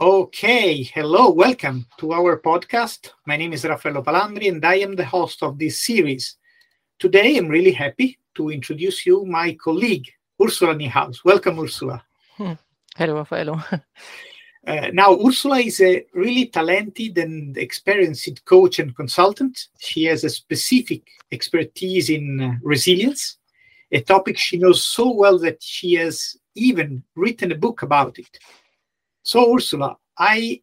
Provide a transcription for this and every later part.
Okay, hello, welcome to our podcast. My name is Raffaello Palandri and I am the host of this series. Today I'm really happy to introduce you my colleague, Ursula Niehaus. Welcome, Ursula. Hmm. Hello, Raffaello. Uh, now, Ursula is a really talented and experienced coach and consultant. She has a specific expertise in uh, resilience, a topic she knows so well that she has even written a book about it. So, Ursula, I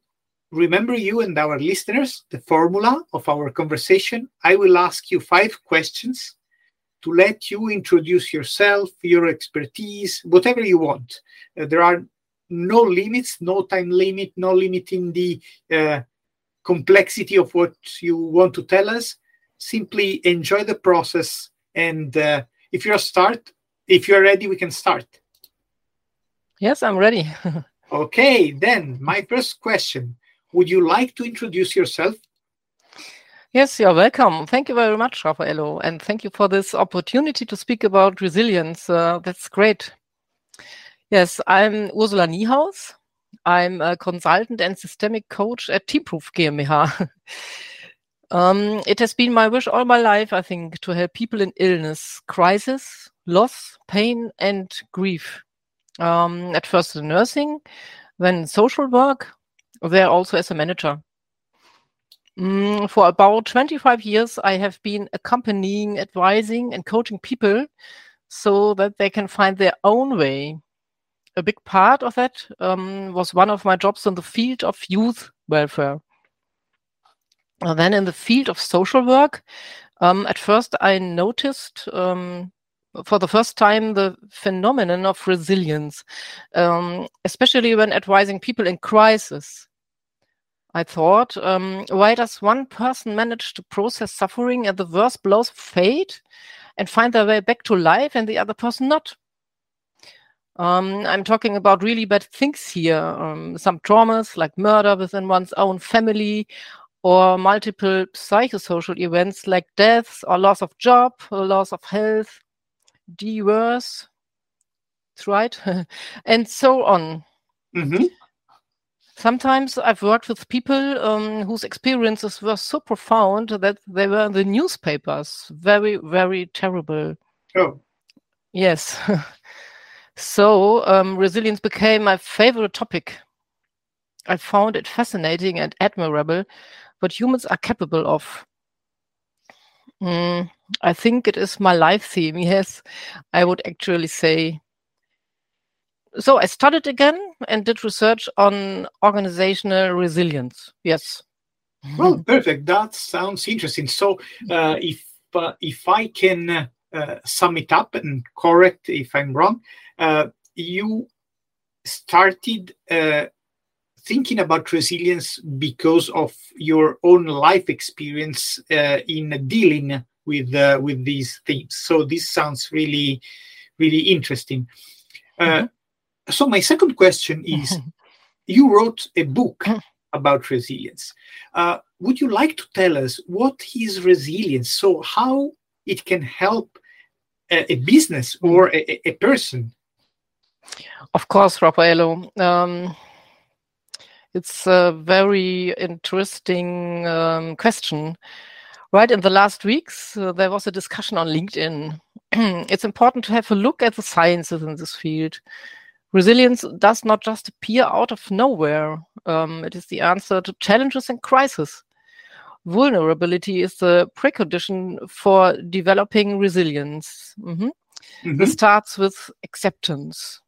remember you and our listeners the formula of our conversation. I will ask you five questions to let you introduce yourself, your expertise, whatever you want. Uh, there are no limits, no time limit, no limit in the uh, complexity of what you want to tell us. Simply enjoy the process, and uh, if you're start, if you're ready, we can start. Yes, I'm ready. okay, then my first question: Would you like to introduce yourself? Yes, you're welcome. Thank you very much, Raffaello, and thank you for this opportunity to speak about resilience. Uh, that's great. Yes, I'm Ursula Niehaus. I'm a consultant and systemic coach at Teamprove GmbH. um, it has been my wish all my life, I think, to help people in illness, crisis, loss, pain, and grief. Um, at first in nursing, then social work, there also as a manager. Mm, for about 25 years, I have been accompanying, advising, and coaching people so that they can find their own way a big part of that um, was one of my jobs in the field of youth welfare. And then in the field of social work, um, at first I noticed um, for the first time the phenomenon of resilience, um, especially when advising people in crisis. I thought, um, why does one person manage to process suffering and the worst blows of fate and find their way back to life and the other person not? Um, I'm talking about really bad things here. Um, some traumas like murder within one's own family or multiple psychosocial events like deaths or loss of job or loss of health, that's right, and so on. Mm-hmm. Sometimes I've worked with people um, whose experiences were so profound that they were in the newspapers. Very, very terrible. Oh. Yes. So um, resilience became my favorite topic. I found it fascinating and admirable what humans are capable of. Mm, I think it is my life theme. Yes, I would actually say. So I studied again and did research on organizational resilience. Yes. Well, perfect. That sounds interesting. So, uh, if uh, if I can uh, sum it up and correct if I'm wrong, uh, you started uh, thinking about resilience because of your own life experience uh, in dealing with uh, with these themes. So this sounds really, really interesting. Uh, mm-hmm. So my second question is: You wrote a book about resilience. Uh, would you like to tell us what is resilience? So how it can help a, a business or a, a person of course, Raffaello. Um, it's a very interesting um, question. Right in the last weeks, uh, there was a discussion on LinkedIn. it's important to have a look at the sciences in this field. Resilience does not just appear out of nowhere. Um, it is the answer to challenges and crises. Vulnerability is the precondition for developing resilience. Mm-hmm. Mm-hmm. This starts with acceptance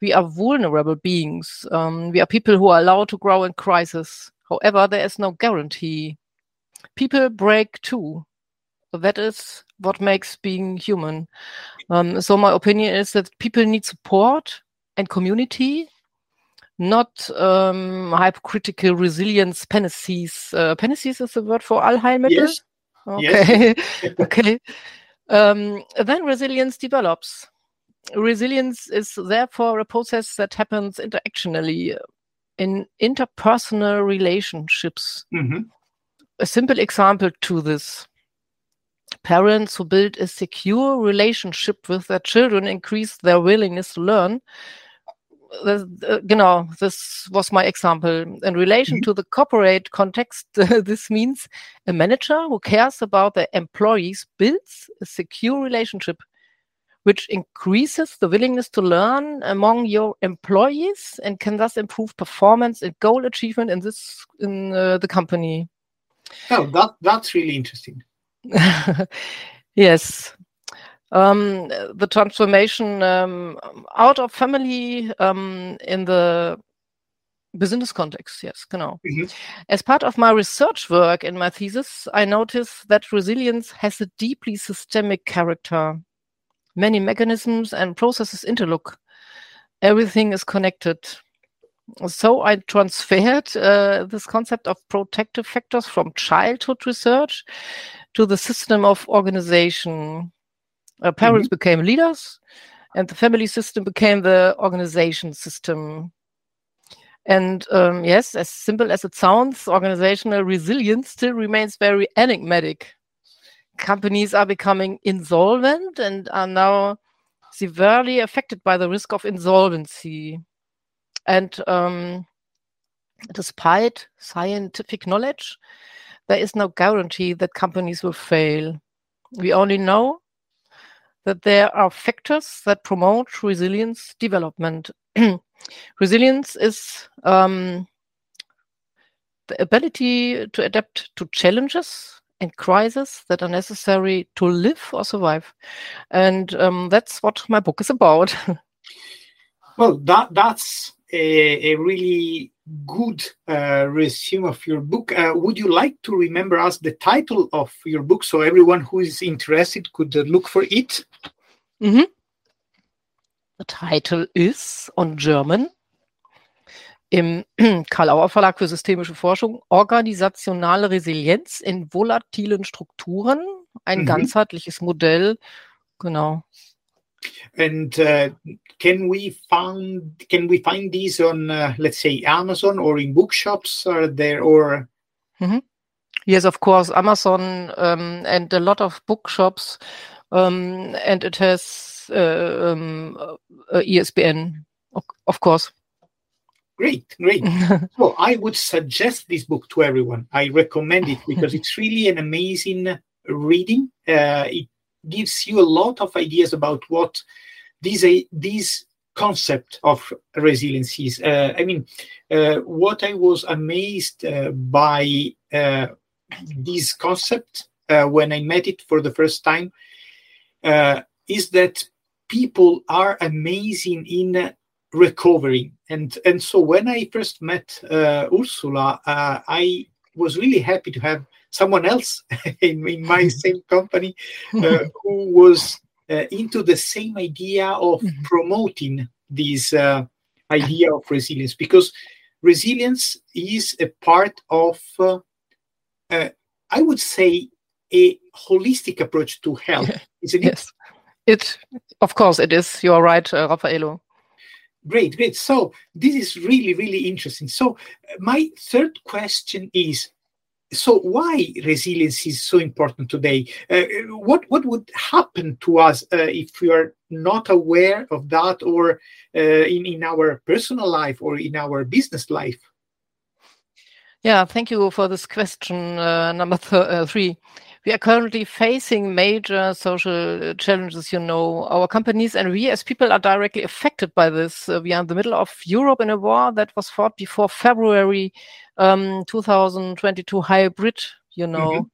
we are vulnerable beings. Um, we are people who are allowed to grow in crisis. However, there is no guarantee. People break too. That is what makes being human. Um, so my opinion is that people need support and community, not um, hypocritical resilience panaceas. Uh, panaceas is the word for Allheilmittel? Yes. Okay. Yes. okay. Um, then resilience develops resilience is therefore a process that happens interactionally in interpersonal relationships. Mm-hmm. A simple example to this parents who build a secure relationship with their children increase their willingness to learn. this, uh, genau, this was my example. In relation Mhm. to the corporate context, this means a manager who cares about their employees builds a secure relationship which increases the willingness to learn among your employees and can thus improve performance and goal achievement in this in uh, the company. Oh, that that's really interesting. yes. Um, the transformation um, out of family um, in the business context, yes, genau. Mhm. As part of my research work in my thesis, I noticed that resilience has a deeply systemic character. Many mechanisms and processes interlock. Everything is connected. So I transferred uh, this concept of protective factors from childhood research to the system of organization. Uh, parents became leaders, and the family system became the organization system. And um, yes, as simple as it sounds, organizational resilience still remains very enigmatic. Companies are becoming insolvent and are now severely affected by the risk of insolvency. And um, despite scientific knowledge, there is no guarantee that companies will fail. We only know that there are factors that promote resilience development. resilience is um, the ability to adapt to challenges and crises that are necessary to live or survive. And um, that's what my book is about. Well, that that's a, a really good uh, resume of your book. Uh, would you like to remember us the title of your book so everyone who is interested could uh, look for it? Mhm. The title is on German im Karl-Auer Verlag für systemische Forschung Organisationale Resilienz in volatilen Strukturen, ein Mhm. ganzheitliches Modell. Genau. And uh, can we find can we find these on uh, let's say Amazon or in bookshops? Are there or Yes, of course, Amazon um, and a lot of bookshops, um, and it has uh, um, uh, ISBN, of, of course. great, great. Well, I would suggest this book to everyone. I recommend it because it's really an amazing reading. Uh, it gives you a lot of ideas about what these uh, these concept of resilience is. Uh, I mean, uh, what I was amazed uh, by uh, this concept uh, when I met it for the first time is that people are amazing in recovering and and so when i first met ursula i was really happy to have someone else in, in my same company uh, who was uh, into the same idea of Mhm. promoting this uh, idea of resilience because resilience is a part of uh, uh, i would say a holistic approach to health isn't it yes, it, of course, it is. You are right, uh, Raffaello. Great, great. So this is really, really interesting. So my third question is: so why resilience is so important today? Uh, what what would happen to us uh, if we are not aware of that, or uh, in in our personal life or in our business life? Yeah, thank you for this question. Uh, number th- uh, three. We are currently facing major social challenges, you know. Our companies and we as people are directly affected by this. Uh, we are in the middle of Europe in a war that was fought before February um, 2022 hybrid, you know.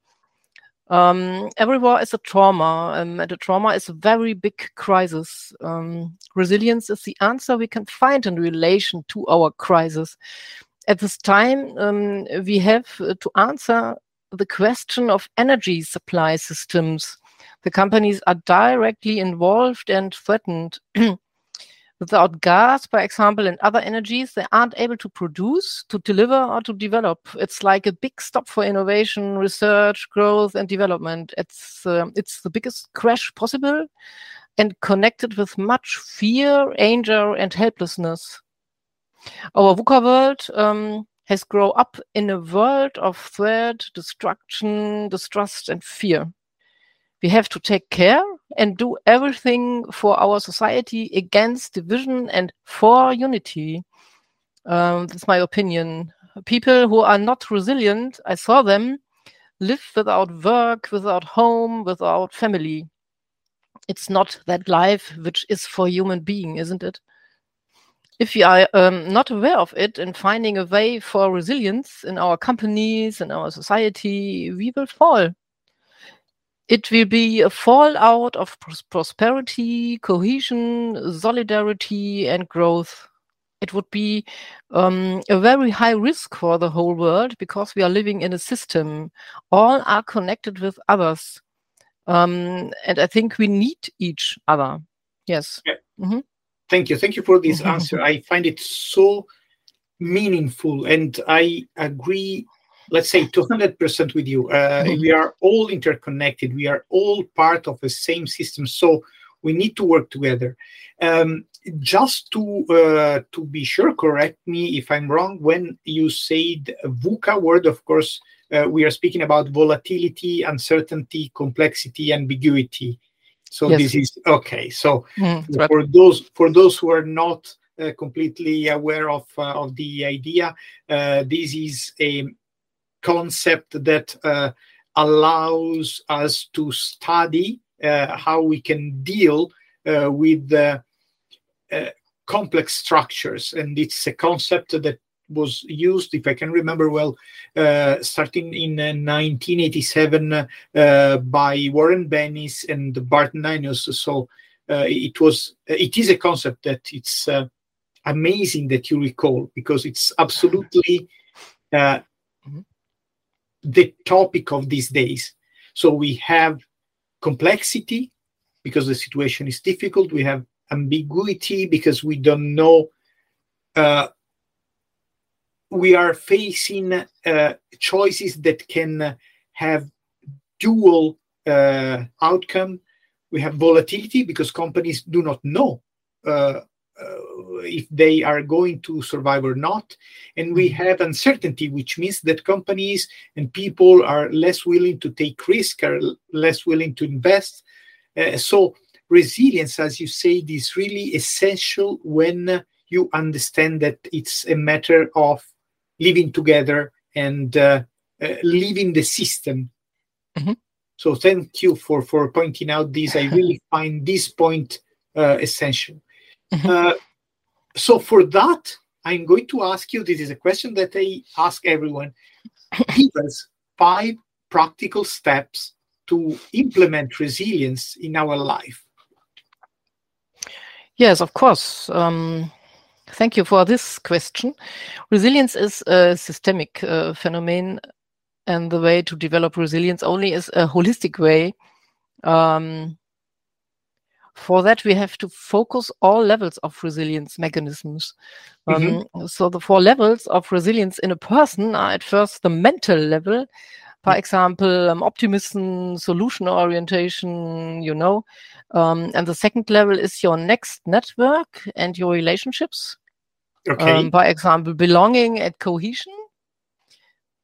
Um, every war is a trauma, um, and a trauma is a very big crisis. Um, resilience is the answer we can find in relation to our crisis at this time, um, we have uh, to answer the question of energy supply systems. The companies are directly involved and threatened. Without gas, for example, and other energies, they aren't able to produce, to deliver, or to develop. It's like a big stop for innovation, research, growth, and development. It's um, it's the biggest crash possible, and connected with much fear, anger, and helplessness our VUCA world um, has grown up in a world of threat, destruction, distrust, and fear. We have to take care and do everything for our society against division and for unity. Um, that's my opinion. People who are not resilient, I saw them live without work, without home, without family. It's not that life which is for human being, isn't it? If we are um, not aware of it and finding a way for resilience in our companies, and our society, we will fall. It will be a fallout of pros prosperity, cohesion, solidarity, and growth. It would be um, a very high risk for the whole world because we are living in a system. All are connected with others. Um, and I think we need each other. Yes. Yeah. Mm -hmm. Thank you. Thank you for this answer. I find it so meaningful and I agree let's say 200% with you. Uh, mm-hmm. we are all interconnected. We are all part of the same system. So we need to work together. Um, just to uh, to be sure, correct me if I'm wrong. When you said VUCA word, of course, uh, we are speaking about volatility, uncertainty, complexity, ambiguity. So yes. this is okay. So mm, for right. those for those who are not uh, completely aware of uh, of the idea, uh, this is a concept that uh, allows us to study uh, how we can deal uh, with uh, complex structures. And it's a concept that was used, if I can remember well, uh, starting in uh, 1987 uh, by Warren Bennis and Burt Nanus. So it was, it is a concept that it's amazing that you recall because it's absolutely the topic of these days. So we have complexity because the situation is difficult. We have ambiguity because we don't know. We are facing uh, choices that can have dual uh, outcome. We have volatility because companies do not know uh, uh, if they are going to survive or not. And we mm-hmm. have uncertainty, which means that companies and people are less willing to take risk, are less willing to invest. Uh, so resilience, as you say, is really essential when you understand that it's a matter of living together and uh, uh, living the system. Mm-hmm. So thank you for for pointing out this. I really find this point uh, essential. Mm-hmm. Uh, so for that, I'm going to ask you. This is a question that I ask everyone. Give us five practical steps to implement resilience in our life. Yes, of course. Um, thank you for this question. Resilience is a systemic uh, phenomenon, and the way to develop resilience only is a holistic way. Um, for that, we have to focus all levels of resilience mechanisms. Um, mm-hmm. So the four levels of resilience in a person are at first the mental level, for example, um, optimism, solution orientation, you know. Um, and the second level is your next network and your relationships. Okay. Um, by example, belonging and cohesion.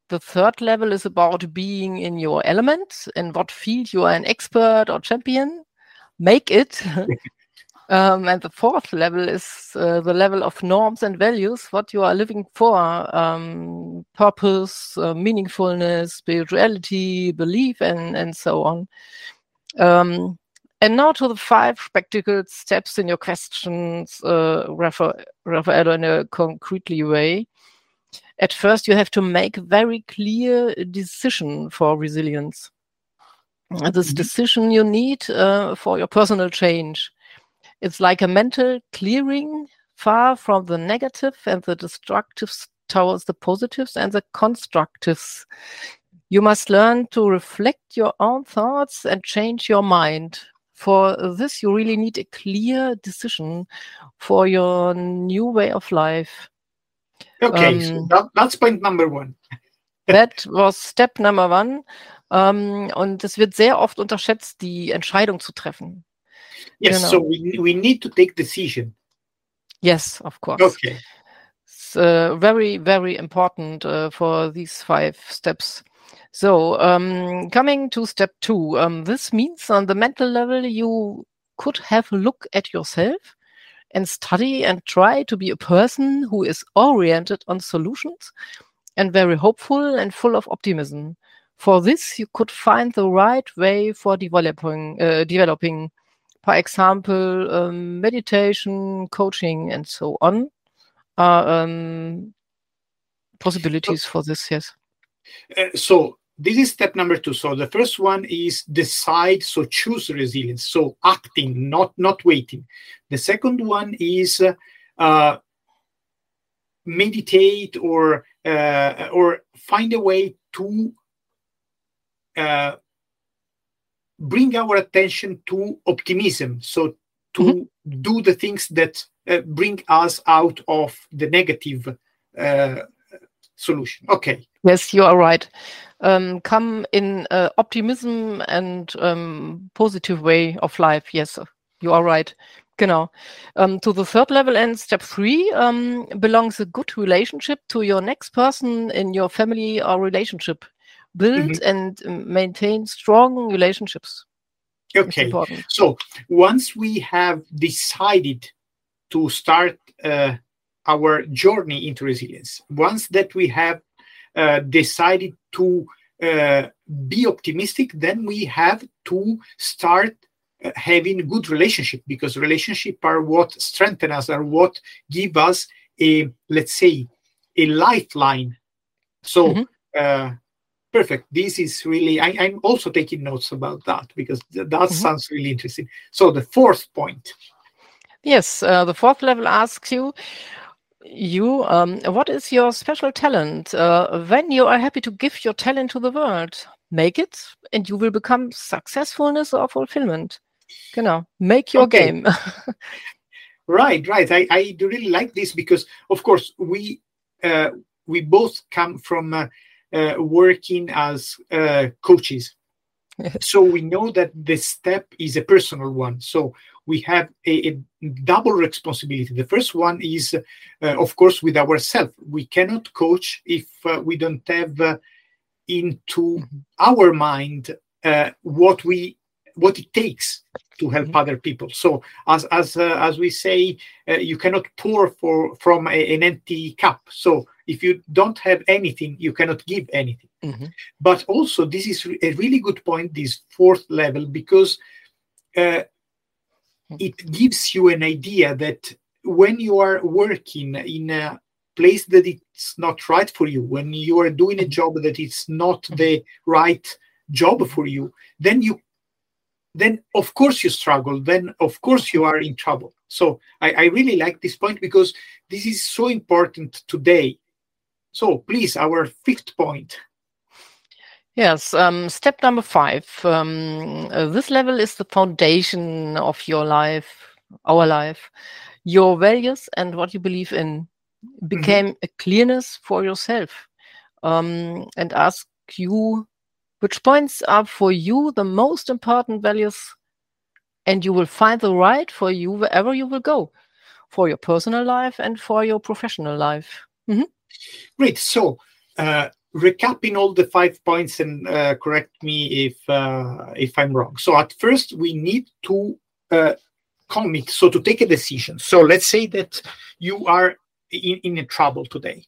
The third level is about being in your element, in what field you are an expert or champion make it. um, and the fourth level is uh, the level of norms and values, what you are living for, um, purpose, uh, meaningfulness, spirituality, belief, and, and so on. Um, and now to the five practical steps in your questions, uh, Raffaello, in a concretely way. At first, you have to make a very clear decision for resilience this mm-hmm. decision you need uh, for your personal change. It's like a mental clearing far from the negative and the destructives towards the positives and the constructives. You must learn to reflect your own thoughts and change your mind. For this, you really need a clear decision for your new way of life. Okay, um, so that, that's point number one. that was step number one. Ähm, und es wird sehr oft unterschätzt, die Entscheidung zu treffen. Yes, genau. so we, we need to take decision. Yes, of course. Okay. It's uh, very, very important uh, for these five steps. So, um, coming to step two, um, this means on the mental level, you could have a look at yourself and study and try to be a person who is oriented on solutions and very hopeful and full of optimism. For this, you could find the right way for developing, uh, developing, for example, um, meditation, coaching, and so on. Uh, um, possibilities for this, yes. Uh, so this is step number two. So the first one is decide, so choose resilience, so acting, not not waiting. The second one is uh, meditate or uh, or find a way to uh, bring our attention to optimism. So to mm-hmm. do the things that uh, bring us out of the negative uh, solution. Okay. Yes, you are right. Um, come in uh, optimism and um, positive way of life. Yes, you are right. Genau. Um, to the third level and step three um, belongs a good relationship to your next person in your family or relationship. Build mm-hmm. and maintain strong relationships. Okay. So once we have decided to start uh, our journey into resilience, once that we have uh, decided to uh, be optimistic, then we have to start uh, having good relationship because relationship are what strengthen us, are what give us a let's say a lifeline. So. Mm-hmm. Uh, perfect this is really I, am also taking notes about that because th- that mm-hmm. sounds really interesting so the fourth point yes uh, the fourth level asks you you um, what is your special talent? Uh, when you are happy to give your talent to the world make it and you will become successfulness or fulfillment. Genau make your okay. game. Right right. I, I do really like this because of course we uh, we both come from uh, uh, working as uh, coaches. So we know that the step is a personal one. So we have a, a double responsibility the first one is uh, of course with ourselves we cannot coach if uh, we don't have uh, into our mind uh, what we what it takes to help mm-hmm. other people so as as uh, as we say uh, you cannot pour for from a, an empty cup so if you don't have anything you cannot give anything mm-hmm. but also this is a really good point this fourth level because uh. It gives you an idea that when you are working in a place that it's not right for you when you are doing a hmm. job that it's not hmm. the right job for you then you then of course you struggle then of course you are in trouble so I, I, really like this point because this is so important today so please, our fifth point. Yes, um, step number five. Um, uh, this level is the foundation of your life, our life, your values, and what you believe in. Became mm-hmm. a clearness for yourself, um, and ask you which points are for you the most important values, and you will find the right for you wherever you will go, for your personal life and for your professional life. Mm-hmm. Great. So, uh, recapping all the five points and uh, correct me if uh, if I'm wrong. So, at first, we need to uh, commit, so to take a decision. So, let's say that you are in, in a trouble today.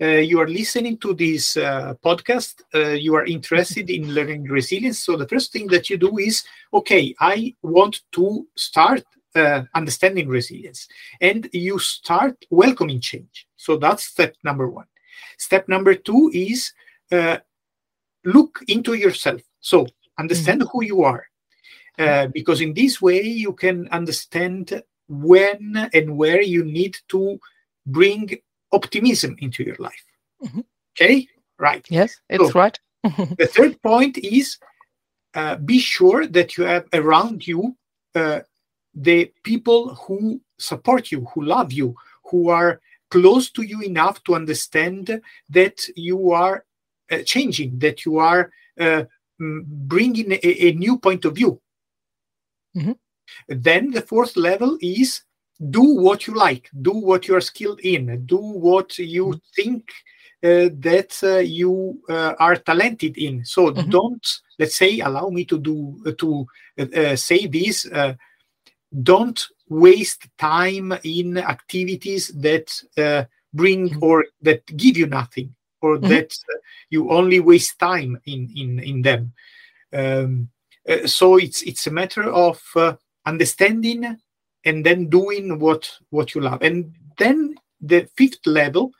Uh, you are listening to this uh, podcast. Uh, you are interested in learning resilience. So the first thing that you do is, okay, I want to start uh, understanding resilience, and you start welcoming change. So that's step number one. Step number two is uh, look into yourself. So understand mm-hmm. who you are, uh, because in this way you can understand when and where you need to bring optimism into your life. Mm-hmm. Okay, right. Yes, it's so, right. the third point is uh, be sure that you have around you uh, the people who support you, who love you, who are close to you enough to understand that you are uh, changing, that you are uh, bringing a, a, new point of view. Mm-hmm. Then the fourth level is do what you like, do what you are skilled in, do what you mm-hmm. think uh, that uh, you uh, are talented in. So mm-hmm. don't let's say allow me to do to say this. don't waste time in activities that bring mm-hmm. or that give you nothing or mm-hmm. that you only waste time in in in them. Um, uh, so it's it's a matter of uh, understanding and then doing what what you love and then the fifth level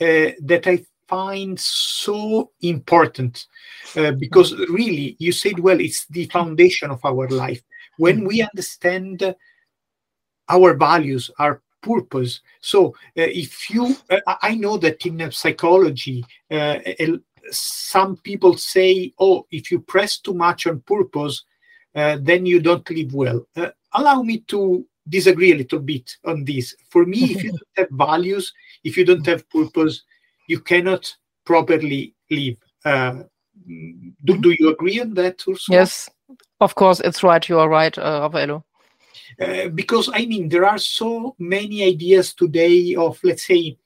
uh, that i find so important uh, because really you said well it's the foundation of our life when we understand our values our purpose so uh, if you uh, i know that in psychology some people say, oh, if you press too much on purpose, uh, then you don't live well. Uh, allow me to disagree a little bit on this. For me, if you don't have values, if you don't have purpose, you cannot properly live. Uh, do, do you agree on that, Ursula? Yes, of course, it's right. You are right, uh, Raffaello. Uh, because I mean, there are so many ideas today of, let's say,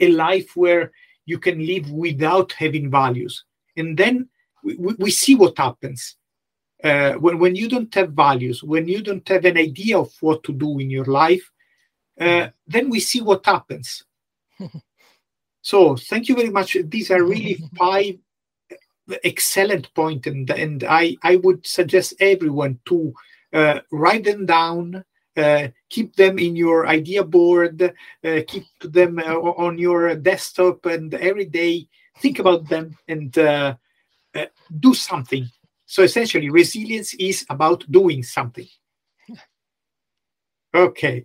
a life where you can live without having values. And then we, we see what happens. Uh, when, when you don't have values, when you don't have an idea of what to do in your life, uh, then we see what happens. so thank you very much. These are really five excellent points, and, and I, I would suggest everyone to write them down, uh, keep them in your idea board, uh, keep them uh, on your desktop, and every day think about them and uh, uh, do something. So essentially, resilience is about doing something. Okay.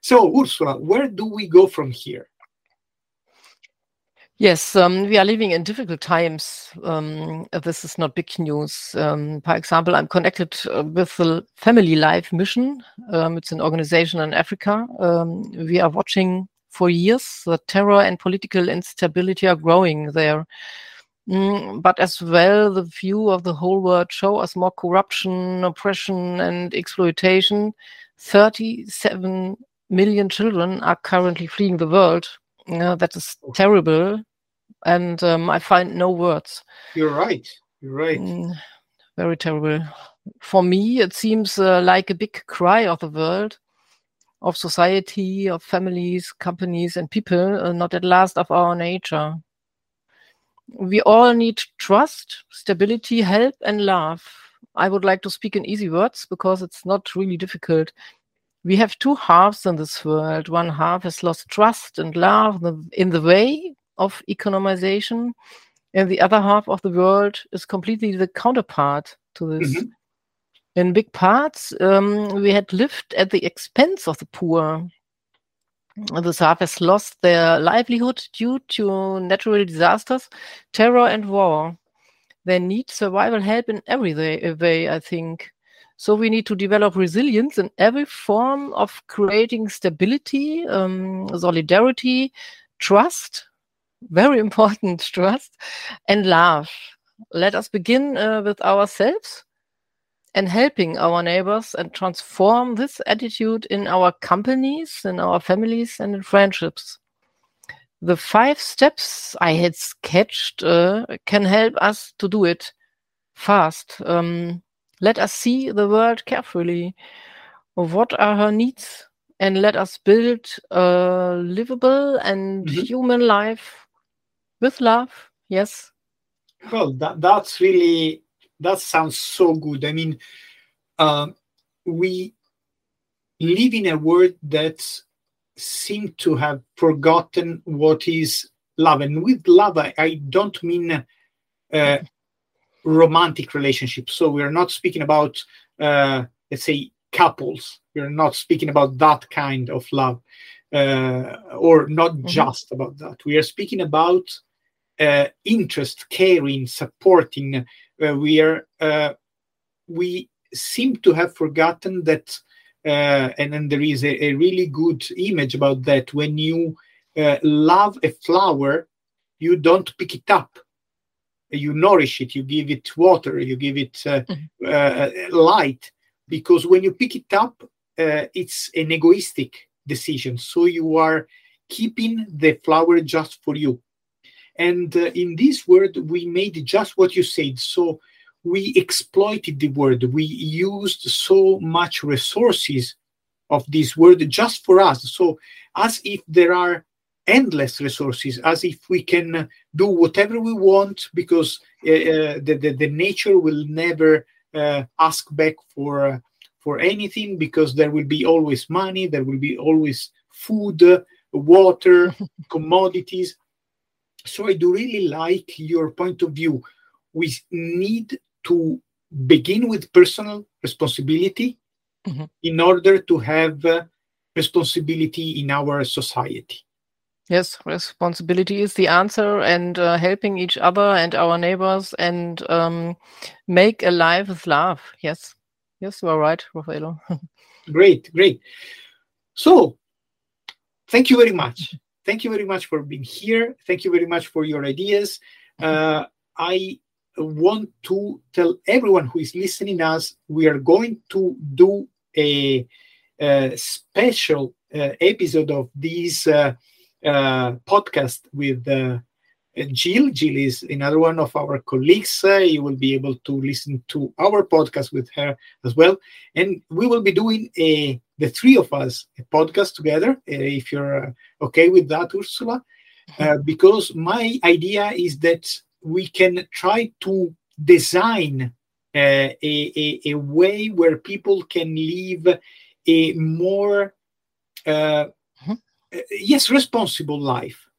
So, Ursula, where do we go from here? Yes, um, we are living in difficult times. Um, this is not big news. Um, for example, I'm connected uh, with the Family Life Mission. Um, it's an organization in Africa. Um, we are watching for years the terror and political instability are growing there. Mm, but as well, the view of the whole world show us more corruption, oppression, and exploitation. 37 million children are currently fleeing the world. Uh, that is terrible and um, I find no words. You're right. You're right. Mm, very terrible. For me, it seems uh, like a big cry of the world, of society, of families, companies, and people, uh, not at last of our nature. We all need trust, stability, help, and love. I would like to speak in easy words because it's not really difficult. We have two halves in this world. One half has lost trust and love in the way of economization, and the other half of the world is completely the counterpart to this. Mm-hmm. In big parts, um, we had lived at the expense of the poor. The half has lost their livelihood due to natural disasters, terror, and war. They need survival help in every way, I think. So we need to develop resilience in every form of creating stability, um, solidarity, trust, very important trust and love. Let us begin uh, with ourselves and helping our neighbors and transform this attitude in our companies, in our families, and in friendships. The five steps I had sketched uh, can help us to do it fast. Um, let us see the world carefully. What are her needs? And let us build a livable and mm-hmm. human life with love yes. Well that that's really that sounds so good. I mean uh, we live in a world that seem to have forgotten what is love. And with love i, I don't mean uh, romantic relationships. So we're not speaking about uh, let's say couples. We're not speaking about that kind of love uh, or not mm-hmm. just about that. We are speaking about interest, caring, supporting. Uh, we are uh, we seem to have forgotten that, uh, and then there is a, a, really good image about that. When you uh, love a flower, you don't pick it up. You nourish it. You give it water. You give it uh, mm-hmm. light. Because when you pick it up, it's an egoistic decision. So you are keeping the flower just for you And uh, in this word, we made just what you said. So we exploited the word. We used so much resources of this word just for us. So as if there are endless resources, as if we can do whatever we want because uh, uh the, the, the, nature will never uh, ask back for for anything because there will be always money, there will be always food, water, commodities. So I do really like your point of view. We need to begin with personal responsibility mm-hmm. in order to have uh, responsibility in our society. Yes, responsibility is the answer, and uh, helping each other and our neighbors and um, make a life with love. Yes, yes, you are right, Raffaello. great, great. So, thank you very much. Thank you very much for being here. Thank you very much for your ideas. Mm-hmm. Uh, I want to tell everyone who is listening us we are going to do a, a special uh, episode of this uh, uh, podcast with uh, Jill. Jill is another one of our colleagues. Uh, you will be able to listen to our podcast with her as well. And we will be doing a the three of us a podcast together. Uh, if you're okay with that, Ursula, mm-hmm. because my idea is that we can try to design uh, a, a, a, way where people can live a more uh, mm-hmm. yes responsible life.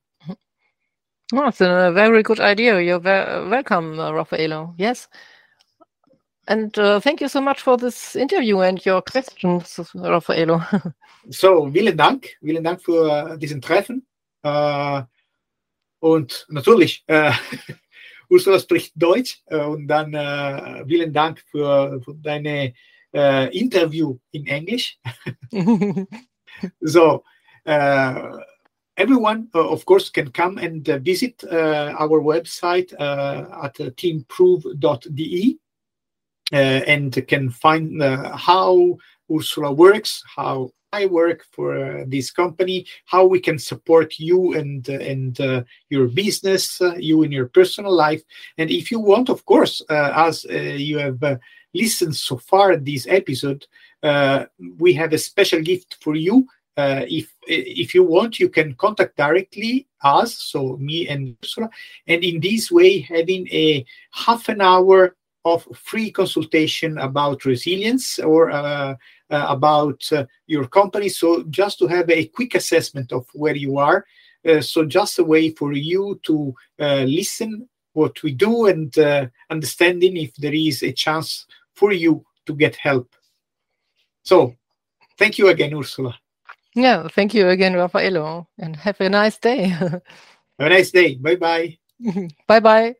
Oh, it's a very good idea. You're welcome uh, raffaello. Yes. And uh, thank you so much for this interview and your questions raffaello. So vielen dank. Vielen dank für uh, diesen treffen. Uh, und natürlich Ursula spricht Deutsch äh, und dann äh, vielen Dank für, für deine äh, Interview in Englisch. so, everyone, uh, of course, can come and uh, visit our website at teamprove.de and can find how Ursula works, how I work for uh, this company, how we can support you and uh, and uh, your business, uh, you in your personal life, and if you want, of course, uh, as uh, you have listened so far this episode, we have a special gift for you. If if you want, you can contact directly us, so me and Ursula, and in this way, having a half an hour of free consultation about resilience or uh, uh, about uh, your company. So just to have a quick assessment of where you are. Uh, so just a way for you to uh, listen what we do and uh, understanding if there is a chance for you to get help. So thank you again, Ursula. Yeah, thank you again, Raffaello, and have a nice day. have a nice day. Bye bye. bye bye.